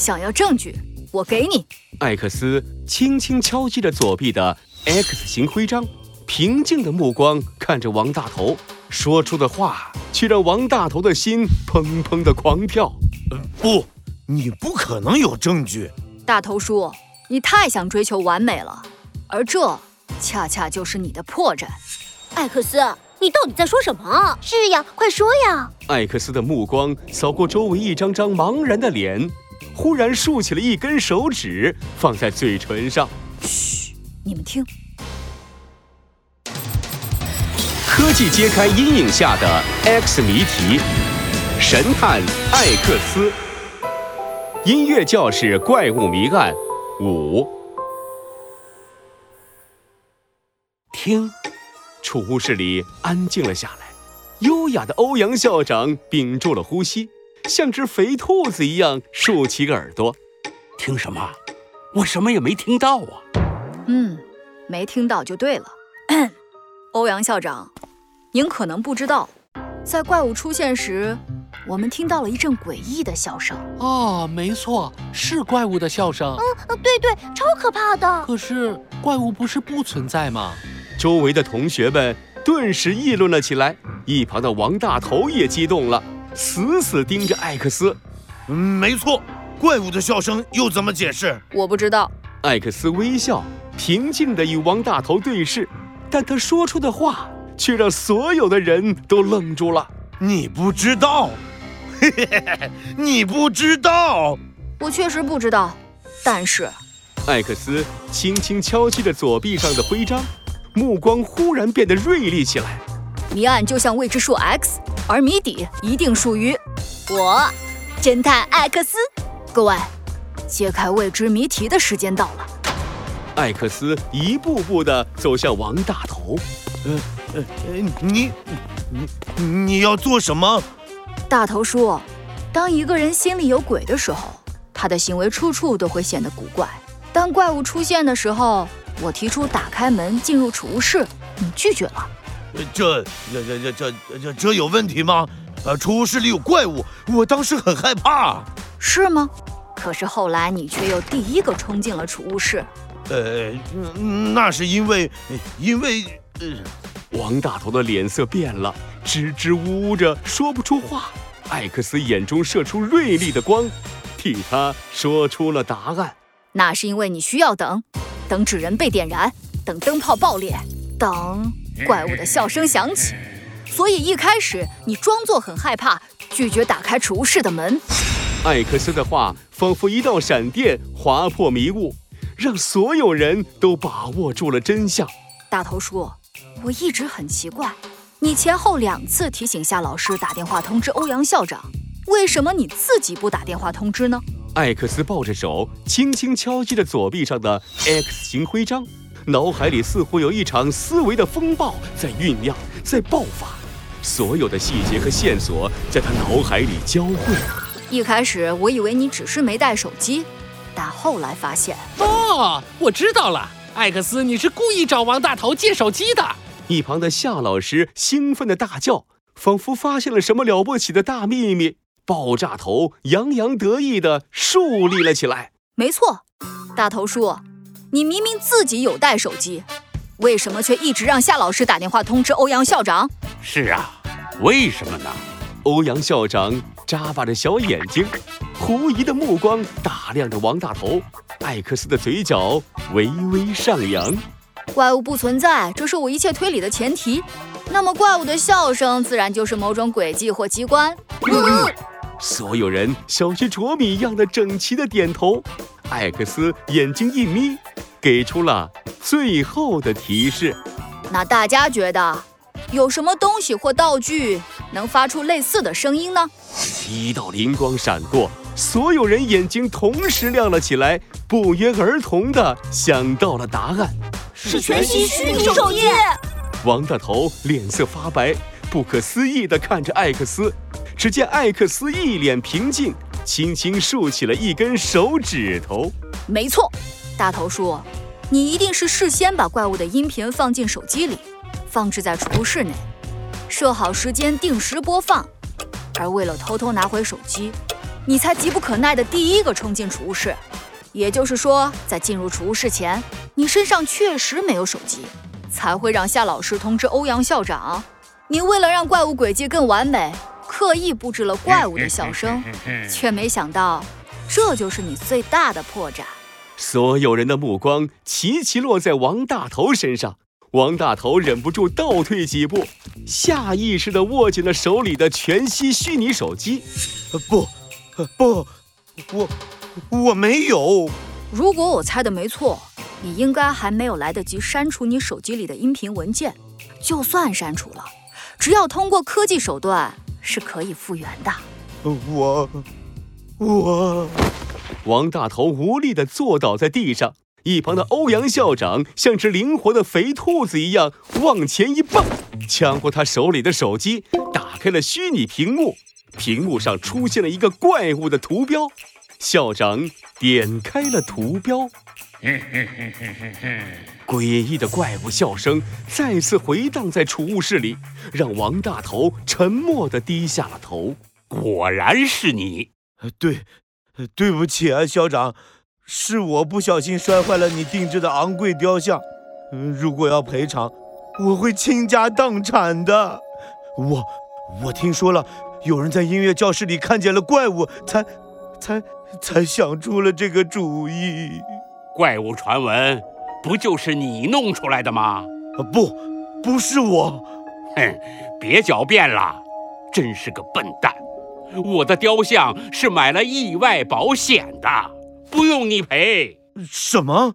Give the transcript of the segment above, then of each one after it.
想要证据，我给你。艾克斯轻轻敲击着左臂的 X 型徽章，平静的目光看着王大头，说出的话却让王大头的心砰砰的狂跳。呃不，你不可能有证据。大头叔，你太想追求完美了，而这恰恰就是你的破绽。艾克斯，你到底在说什么？是呀，快说呀！艾克斯的目光扫过周围一张张茫然的脸，忽然竖起了一根手指，放在嘴唇上。嘘，你们听。科技揭开阴影下的 X 谜题，神探艾克斯。音乐教室怪物谜案五。听。储物室里安静了下来，优雅的欧阳校长屏住了呼吸，像只肥兔子一样竖起耳朵。听什么？我什么也没听到啊！嗯，没听到就对了。欧阳校长，您可能不知道，在怪物出现时，我们听到了一阵诡异的笑声。哦，没错，是怪物的笑声。嗯，对对，超可怕的。可是怪物不是不存在吗？周围的同学们顿时议论了起来，一旁的王大头也激动了，死死盯着艾克斯。嗯，没错，怪物的笑声又怎么解释？我不知道。艾克斯微笑，平静地与王大头对视，但他说出的话却让所有的人都愣住了。你不知道？嘿嘿嘿嘿，你不知道？我确实不知道，但是，艾克斯轻轻敲击着左臂上的徽章。目光忽然变得锐利起来。谜案就像未知数 x，而谜底一定属于我，侦探艾克斯。各位，揭开未知谜题的时间到了。艾克斯一步步地走向王大头。呃呃，你你你要做什么？大头叔，当一个人心里有鬼的时候，他的行为处处都会显得古怪。当怪物出现的时候。我提出打开门进入储物室，你拒绝了。这、这、这、这、这、这、这有问题吗？呃，储物室里有怪物，我当时很害怕。是吗？可是后来你却又第一个冲进了储物室。呃，那是因为，因为……呃，王大头的脸色变了，支支吾吾着说不出话。艾克斯眼中射出锐利的光，替他说出了答案。那是因为你需要等。等纸人被点燃，等灯泡爆裂，等怪物的笑声响起。所以一开始你装作很害怕，拒绝打开储物室的门。艾克斯的话仿佛一道闪电，划破迷雾，让所有人都把握住了真相。大头叔，我一直很奇怪，你前后两次提醒夏老师打电话通知欧阳校长，为什么你自己不打电话通知呢？艾克斯抱着手，轻轻敲击着左臂上的 X 型徽章，脑海里似乎有一场思维的风暴在酝酿，在爆发。所有的细节和线索在他脑海里交汇。一开始我以为你只是没带手机，但后来发现……哦，我知道了，艾克斯，你是故意找王大头借手机的。一旁的夏老师兴奋的大叫，仿佛发现了什么了不起的大秘密。爆炸头洋洋得意地竖立了起来。没错，大头叔，你明明自己有带手机，为什么却一直让夏老师打电话通知欧阳校长？是啊，为什么呢？欧阳校长眨巴着小眼睛，狐疑的目光打量着王大头。艾克斯的嘴角微微上扬。怪物不存在，这是我一切推理的前提。那么怪物的笑声自然就是某种诡计或机关。嗯所有人小学啄米一样的整齐的点头，艾克斯眼睛一眯，给出了最后的提示。那大家觉得有什么东西或道具能发出类似的声音呢？一道灵光闪过，所有人眼睛同时亮了起来，不约而同的想到了答案：是全息虚拟手机。王大头脸色发白，不可思议的看着艾克斯。只见艾克斯一脸平静，轻轻竖起了一根手指头。没错，大头叔，你一定是事先把怪物的音频放进手机里，放置在储物室内，设好时间定时播放。而为了偷偷拿回手机，你才急不可耐的第一个冲进储物室。也就是说，在进入储物室前，你身上确实没有手机，才会让夏老师通知欧阳校长。你为了让怪物轨迹更完美，刻意布置了怪物的笑声，却没想到，这就是你最大的破绽。所有人的目光齐齐落在王大头身上，王大头忍不住倒退几步，下意识地握紧了手里的全息虚拟手机。不，不，我。我没有。如果我猜的没错，你应该还没有来得及删除你手机里的音频文件。就算删除了，只要通过科技手段是可以复原的。我，我……王大头无力地坐倒在地上，一旁的欧阳校长像只灵活的肥兔子一样往前一蹦，抢过他手里的手机，打开了虚拟屏幕，屏幕上出现了一个怪物的图标。校长点开了图标，诡异的怪物笑声再次回荡在储物室里，让王大头沉默地低下了头。果然是你，对，对不起啊，校长，是我不小心摔坏了你定制的昂贵雕像。如果要赔偿，我会倾家荡产的。我，我听说了，有人在音乐教室里看见了怪物，才。才才想出了这个主意。怪物传闻不就是你弄出来的吗？不，不是我。哼，别狡辩了，真是个笨蛋。我的雕像是买了意外保险的，不用你赔。什么？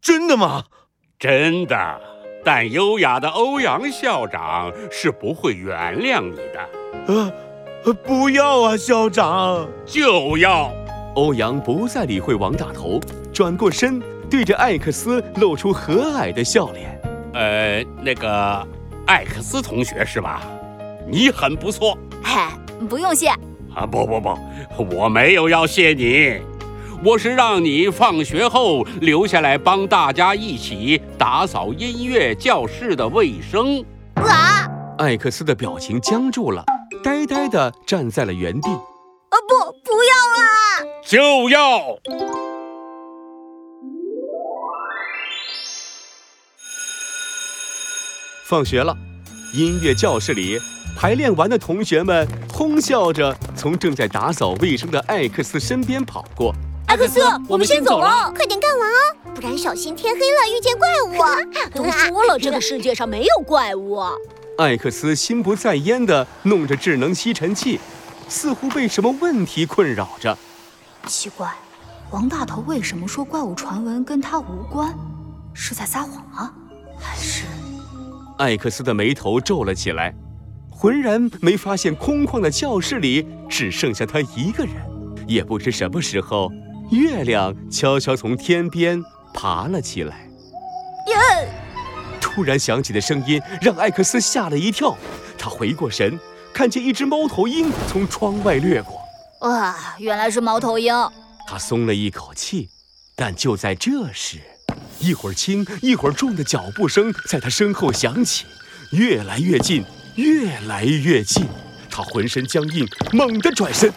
真的吗？真的。但优雅的欧阳校长是不会原谅你的。呃。不要啊，校长！就要。欧阳不再理会王大头，转过身，对着艾克斯露出和蔼的笑脸。呃，那个艾克斯同学是吧？你很不错。嘿，不用谢。啊，不不不，我没有要谢你，我是让你放学后留下来帮大家一起打扫音乐教室的卫生。啊！艾克斯的表情僵住了。呆呆地站在了原地。啊不，不要啦！就要。放学了，音乐教室里排练完的同学们哄笑着从正在打扫卫生的艾克斯身边跑过。艾克斯，我们先走了，快点干完啊，不然小心天黑了遇见怪物。都说了，这个世界上没有怪物。艾克斯心不在焉地弄着智能吸尘器，似乎被什么问题困扰着。奇怪，王大头为什么说怪物传闻跟他无关？是在撒谎啊？还是……艾克斯的眉头皱了起来，浑然没发现空旷的教室里只剩下他一个人。也不知什么时候，月亮悄悄从天边爬了起来。耶！突然响起的声音让艾克斯吓了一跳，他回过神，看见一只猫头鹰从窗外掠过。啊，原来是猫头鹰！他松了一口气，但就在这时，一会儿轻一会儿重的脚步声在他身后响起，越来越近，越来越近。他浑身僵硬，猛地转身，